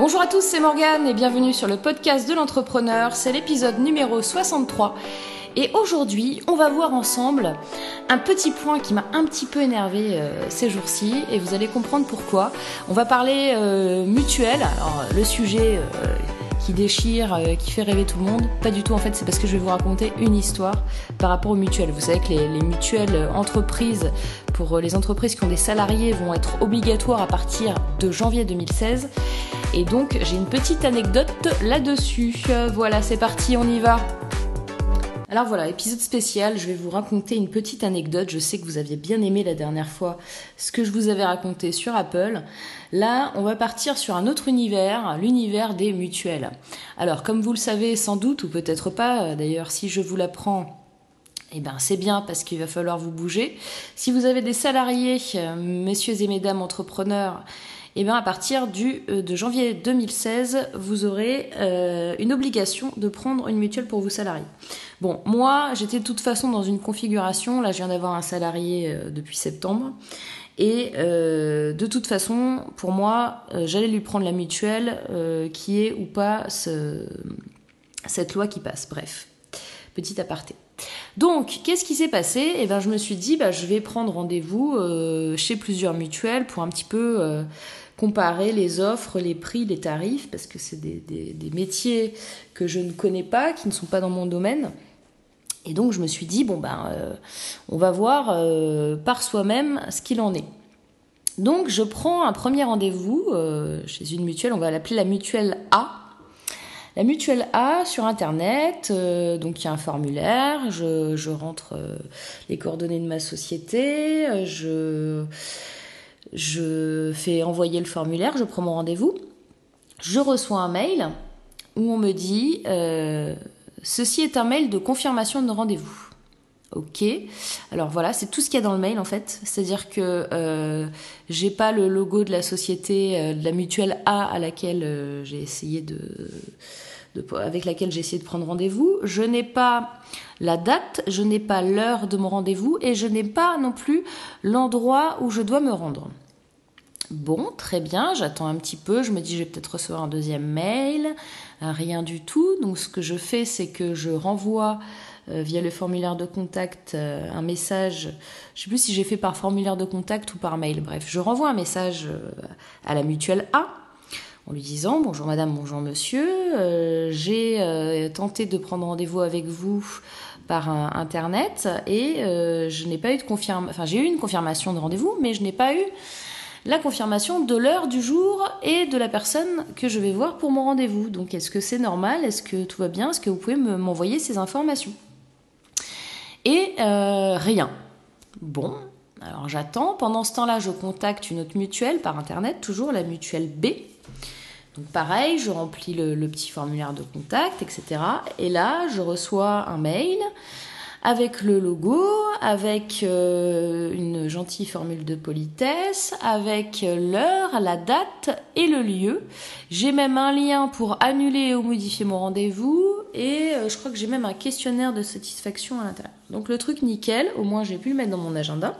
Bonjour à tous, c'est Morgane et bienvenue sur le podcast de l'entrepreneur. C'est l'épisode numéro 63. Et aujourd'hui, on va voir ensemble un petit point qui m'a un petit peu énervé euh, ces jours-ci et vous allez comprendre pourquoi. On va parler euh, mutuel. Alors le sujet euh, qui déchire, qui fait rêver tout le monde, pas du tout en fait, c'est parce que je vais vous raconter une histoire par rapport aux mutuelles. Vous savez que les mutuelles entreprises euh, les entreprises qui ont des salariés vont être obligatoires à partir de janvier 2016. Et donc j'ai une petite anecdote là-dessus. Voilà, c'est parti, on y va. Alors voilà, épisode spécial, je vais vous raconter une petite anecdote. Je sais que vous aviez bien aimé la dernière fois ce que je vous avais raconté sur Apple. Là, on va partir sur un autre univers, l'univers des mutuelles. Alors, comme vous le savez sans doute, ou peut-être pas, d'ailleurs si je vous l'apprends, eh ben, c'est bien parce qu'il va falloir vous bouger. Si vous avez des salariés, messieurs et mesdames entrepreneurs, eh bien à partir du, euh, de janvier 2016, vous aurez euh, une obligation de prendre une mutuelle pour vos salariés. Bon, moi, j'étais de toute façon dans une configuration, là je viens d'avoir un salarié euh, depuis septembre, et euh, de toute façon, pour moi, euh, j'allais lui prendre la mutuelle, euh, qui est ou pas ce, cette loi qui passe. Bref, petit aparté. Donc, qu'est-ce qui s'est passé? Eh ben, je me suis dit, bah, je vais prendre rendez-vous euh, chez plusieurs mutuelles pour un petit peu euh, comparer les offres, les prix, les tarifs, parce que c'est des, métiers que je ne connais pas, qui ne sont pas dans mon domaine. Et donc, je me suis dit, bon, ben, euh, on va voir par soi-même ce qu'il en est. Donc, je prends un premier rendez-vous chez une mutuelle, on va l'appeler la mutuelle A. La mutuelle A sur internet, euh, donc il y a un formulaire, je, rentre euh, les coordonnées de ma société, euh, je, fais envoyer le formulaire, je prends mon rendez-vous, je reçois un mail où on me dit ceci est un mail de confirmation de rendez-vous. Ok. Alors voilà, c'est tout ce qu'il y a dans le mail en fait. C'est-à-dire que euh, j'ai pas le logo de la société, euh, de la mutuelle A à laquelle euh, j'ai essayé de, avec laquelle j'ai essayé de prendre rendez-vous. Je n'ai pas la date, je n'ai pas l'heure de mon rendez-vous et je n'ai pas non plus l'endroit où je dois me rendre. Bon, très bien, j'attends un petit peu, je me dis je vais peut-être recevoir un deuxième mail, rien du tout. Donc ce que je fais, c'est que je renvoie via le formulaire de contact euh, un message, je sais plus si j'ai fait par formulaire de contact ou par mail, bref, je renvoie un message euh, à la mutuelle A en lui disant bonjour madame, bonjour monsieur, euh, j'ai euh, tenté de prendre rendez-vous avec vous par internet et euh, je n'ai pas eu de confirmation, enfin j'ai eu une confirmation de rendez-vous, mais je n'ai pas eu la confirmation de l'heure du jour et de la personne que je vais voir pour mon rendez-vous. Donc est-ce que c'est normal? Est-ce que tout va bien? Est-ce que vous pouvez m'envoyer ces informations? Et euh, rien. Bon, alors j'attends. Pendant ce temps-là, je contacte une autre mutuelle par internet, toujours la mutuelle B. Donc pareil, je remplis le, petit formulaire de contact, etc. Et là, je reçois un mail avec le logo, avec euh, une gentille formule de politesse, avec l'heure, la date et le lieu. J'ai même un lien pour annuler ou modifier mon rendez-vous et euh, je crois que j'ai même un questionnaire de satisfaction à l'intérieur. Donc le truc nickel, au moins j'ai pu le mettre dans mon agenda.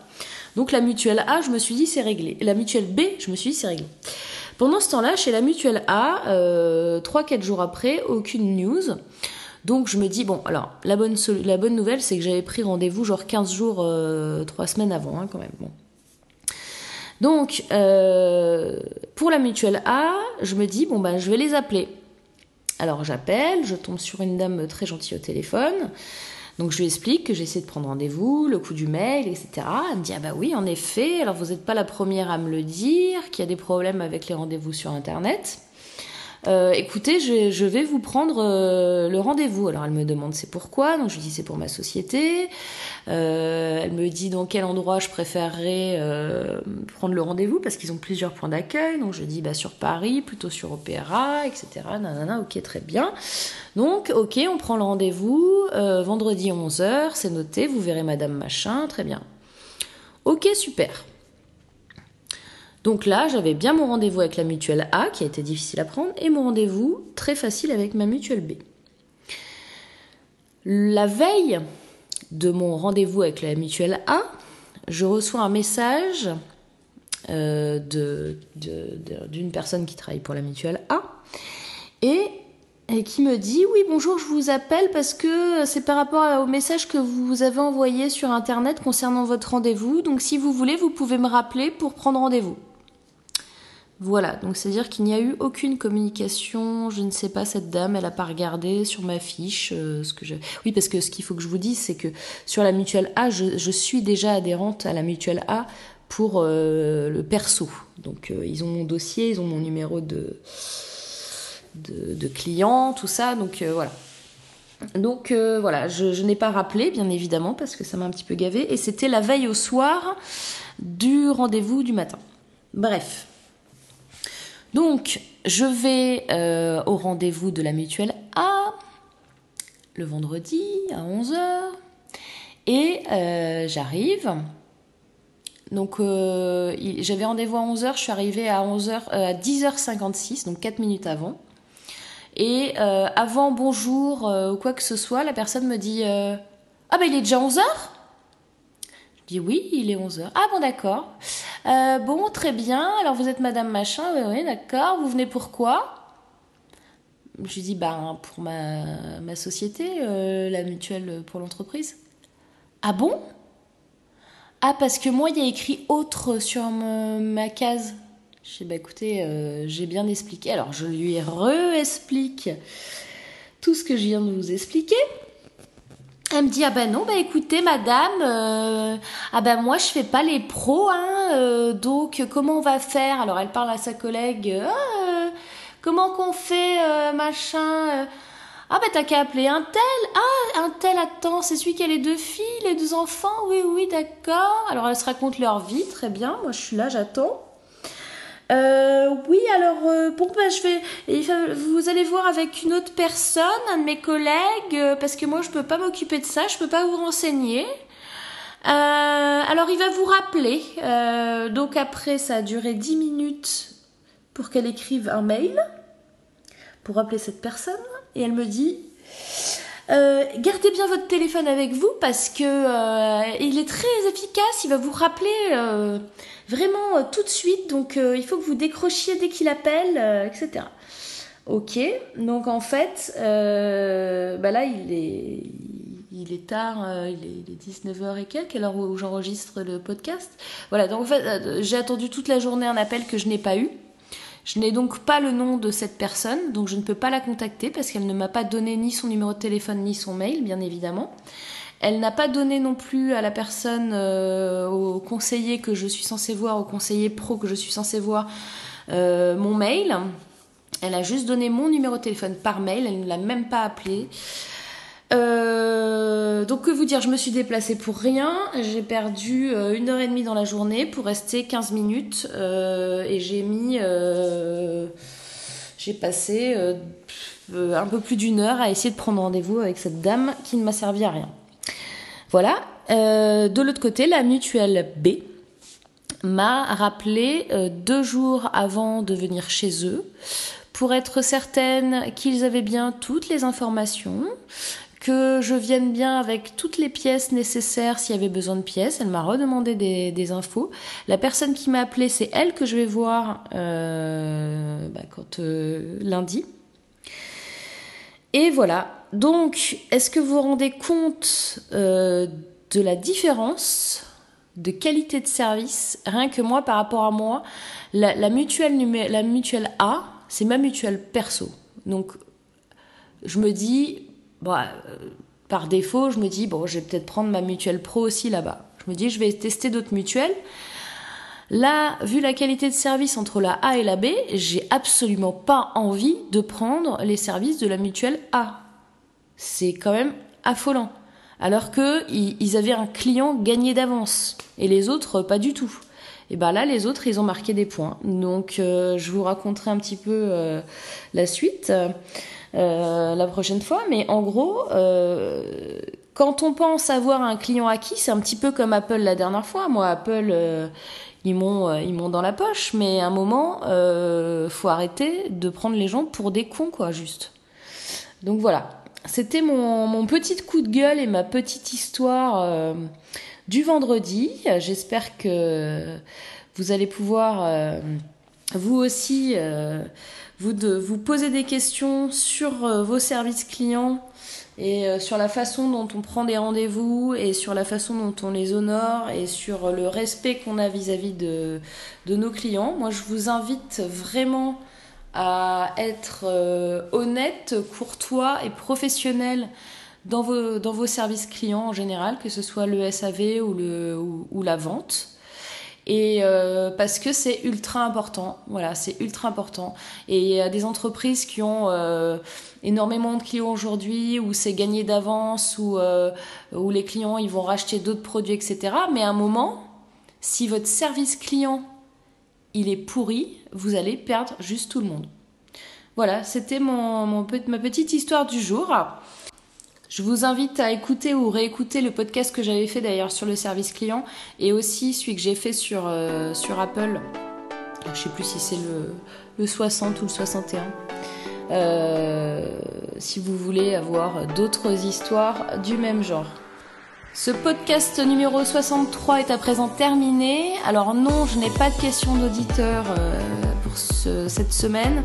Donc la mutuelle A, je me suis dit c'est réglé. La mutuelle B, je me suis dit c'est réglé. Pendant ce temps-là, chez la mutuelle A, euh, 3-4 jours après, aucune news. Donc je me dis, bon, alors la bonne, la bonne nouvelle, c'est que j'avais pris rendez-vous genre 15 jours, euh, 3 semaines avant, hein, quand même. Bon. Donc, euh, pour la mutuelle A, je me dis, bon, ben, je vais les appeler. Alors j'appelle, je tombe sur une dame très gentille au téléphone. Donc je lui explique que j'essaie de prendre rendez-vous, le coût du mail, etc. Elle me dit ah bah oui en effet. Alors vous n'êtes pas la première à me le dire, qu'il y a des problèmes avec les rendez-vous sur internet. Euh, écoutez, je, vais vous prendre euh, le rendez-vous. Alors elle me demande c'est pourquoi, donc je lui dis c'est pour ma société. Euh, elle me dit dans quel endroit je préférerais prendre le rendez-vous? Parce qu'ils ont plusieurs points d'accueil. Donc je dis bah sur Paris, plutôt sur Opéra, etc. Nanana, ok très bien. Donc ok, on prend le rendez-vous vendredi 11h, c'est noté. Vous verrez Madame Machin, très bien. Ok super. Donc là, j'avais bien mon rendez-vous avec la mutuelle A, qui a été difficile à prendre, et mon rendez-vous très facile avec ma mutuelle B. La veille de mon rendez-vous avec la mutuelle A, je reçois un message euh, d'une personne qui travaille pour la mutuelle A, et qui me dit oui bonjour je vous appelle parce que c'est par rapport au message que vous avez envoyé sur internet concernant votre rendez-vous donc si vous voulez vous pouvez me rappeler pour prendre rendez-vous. Voilà, donc c'est-à-dire qu'il n'y a eu aucune communication, je ne sais pas, cette dame, elle n'a pas regardé sur ma fiche euh, ce que je... Oui, parce que ce qu'il faut que je vous dise, c'est que sur la mutuelle A, je, suis déjà adhérente à la mutuelle A pour euh, le perso. Donc euh, ils ont mon dossier, ils ont mon numéro de, de, client, tout ça, donc voilà. Donc voilà, je, je n'ai pas rappelé, bien évidemment, parce que ça m'a un petit peu gavé, et c'était la veille au soir du rendez-vous du matin. Bref, donc, je vais euh, au rendez-vous de la mutuelle A le vendredi à 11h et euh, j'arrive. Donc, euh, j'avais rendez-vous à 11h, je suis arrivée à, 11h, à 10h56, donc 4 minutes avant. Et avant bonjour ou quoi que ce soit, la personne me dit Ah, ben il est déjà 11h dis oui, il est 11h. Ah bon, d'accord. Euh, bon, très bien. Alors vous êtes Madame Machin, oui, oui, d'accord. Vous venez pourquoi Je lui dis, ben, pour ma, ma société, euh, la mutuelle pour l'entreprise. Ah bon? Ah, parce que moi, il y a écrit autre sur ma case. Je dis, bah écoutez, euh, j'ai bien expliqué. Alors je lui re-explique tout ce que je viens de vous expliquer. Elle me dit ah ben non bah écoutez madame euh, ah ben moi je fais pas les pros hein euh, donc comment on va faire? Alors elle parle à sa collègue ah, comment qu'on fait machin ah ben t'as qu'à appeler un tel ah un tel attends c'est celui qui a les deux filles les deux enfants oui oui d'accord. Alors elle se raconte leur vie très bien moi je suis là j'attends euh, oui, alors euh, bon, bah, je vais. Vous allez voir avec une autre personne, un de mes collègues, euh, parce que moi je peux pas m'occuper de ça, je peux pas vous renseigner. alors il va vous rappeler. donc après, ça a duré 10 minutes pour qu'elle écrive un mail pour rappeler cette personne, et elle me dit. Gardez bien votre téléphone avec vous parce que il est très efficace. Il va vous rappeler vraiment euh, tout de suite, donc euh, il faut que vous décrochiez dès qu'il appelle, euh, etc. Ok, donc en fait, bah là il est, il est tard, il, est, 19h et quelques, à l'heure où j'enregistre le podcast. Voilà, donc en fait, j'ai attendu toute la journée un appel que je n'ai pas eu. Je n'ai donc pas le nom de cette personne, donc je ne peux pas la contacter parce qu'elle ne m'a pas donné ni son numéro de téléphone ni son mail, bien évidemment. Elle n'a pas donné non plus à la personne, euh, au conseiller que je suis censée voir, au conseiller pro que je suis censée voir, euh, mon mail. Elle a juste donné mon numéro de téléphone par mail, elle ne l'a même pas appelé. Euh, donc que vous dire, je me suis déplacée pour rien, j'ai perdu une heure et demie dans la journée pour rester 15 minutes et j'ai mis, j'ai passé un peu plus d'une heure à essayer de prendre rendez-vous avec cette dame qui ne m'a servi à rien. Voilà. Euh, de l'autre côté, la mutuelle B m'a rappelé euh, deux jours avant de venir chez eux pour être certaine qu'ils avaient bien toutes les informations, que je vienne bien avec toutes les pièces nécessaires s'il y avait besoin de pièces. Elle m'a redemandé des, infos. La personne qui m'a appelé, c'est elle que je vais voir euh, bah, quand lundi. Et voilà, donc, est-ce que vous vous rendez compte euh, de la différence de qualité de service? Rien que moi, par rapport à moi, la, mutuelle, la mutuelle A, c'est ma mutuelle perso. Donc, je me dis, bah, euh, par défaut, je me dis, bon, je vais peut-être prendre ma mutuelle pro aussi là-bas. Je me dis, je vais tester d'autres mutuelles. Là, vu la qualité de service entre la A et la B, j'ai absolument pas envie de prendre les services de la mutuelle A c'est quand même affolant. Alors que ils avaient un client gagné d'avance et les autres pas du tout. Et ben là, les autres, ils ont marqué des points. Donc, euh, je vous raconterai un petit peu euh, la suite euh, la prochaine fois. Mais en gros, quand on pense avoir un client acquis, c'est un petit peu comme Apple la dernière fois. Moi, Apple, ils m'ont ils m'ont dans la poche. Mais à un moment, faut arrêter de prendre les gens pour des cons, quoi, juste. Donc voilà c'était mon, petit coup de gueule et ma petite histoire euh, du vendredi. J'espère que vous allez pouvoir euh, vous aussi, vous, de, vous posez des questions sur vos services clients et sur la façon dont on prend des rendez-vous et sur la façon dont on les honore et sur le respect qu'on a vis-à-vis de, nos clients. Moi, je vous invite vraiment à être honnête, courtois et professionnel dans vos, services clients en général, que ce soit le SAV ou, la vente. Et euh, parce que c'est ultra important, voilà, c'est ultra important. Et il y a des entreprises qui ont euh, énormément de clients aujourd'hui, où c'est gagné d'avance, où, euh, les clients ils vont racheter d'autres produits, etc. Mais à un moment, si votre service client il est pourri, vous allez perdre juste tout le monde. Voilà, c'était ma petite histoire du jour. Je vous invite à écouter ou réécouter le podcast que j'avais fait d'ailleurs sur le service client et aussi celui que j'ai fait sur, euh, sur Apple. Je sais plus si c'est le, le 60 ou le 61. Euh, si vous voulez avoir d'autres histoires du même genre. Ce podcast numéro 63 est à présent terminé. Alors non, je n'ai pas de questions d'auditeurs euh, pour cette semaine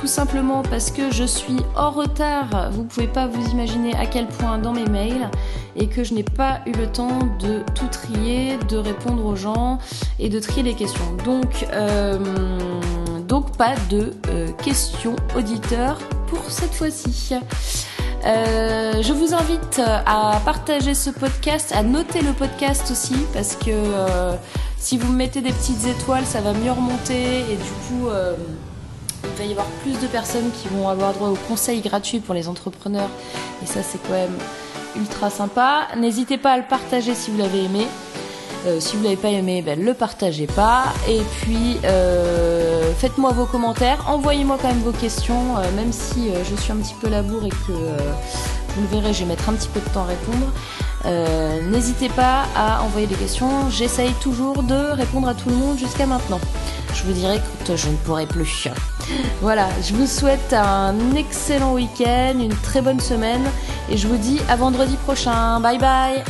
tout simplement parce que je suis en retard. Vous pouvez pas vous imaginer à quel point dans mes mails et que je n'ai pas eu le temps de tout trier, de répondre aux gens et de trier les questions. Donc, euh, donc pas de euh, questions auditeurs pour cette fois-ci. Euh, je vous invite à partager ce podcast, à noter le podcast aussi, parce que si vous me mettez des petites étoiles, ça va mieux remonter et du coup, il va y avoir plus de personnes qui vont avoir droit aux conseils gratuits pour les entrepreneurs. Et ça, c'est quand même ultra sympa. N'hésitez pas à le partager si vous l'avez aimé. Euh, si vous l'avez pas aimé, ben, le partagez pas. Et puis, euh, faites-moi vos commentaires. Envoyez-moi quand même vos questions, euh, même si je suis un petit peu labour et que vous le verrez, je vais mettre un petit peu de temps à répondre. N'hésitez pas à envoyer des questions. J'essaye toujours de répondre à tout le monde jusqu'à maintenant. Je vous dirai que je ne pourrai plus. Voilà, je vous souhaite un excellent week-end, une très bonne semaine et je vous dis à vendredi prochain. Bye bye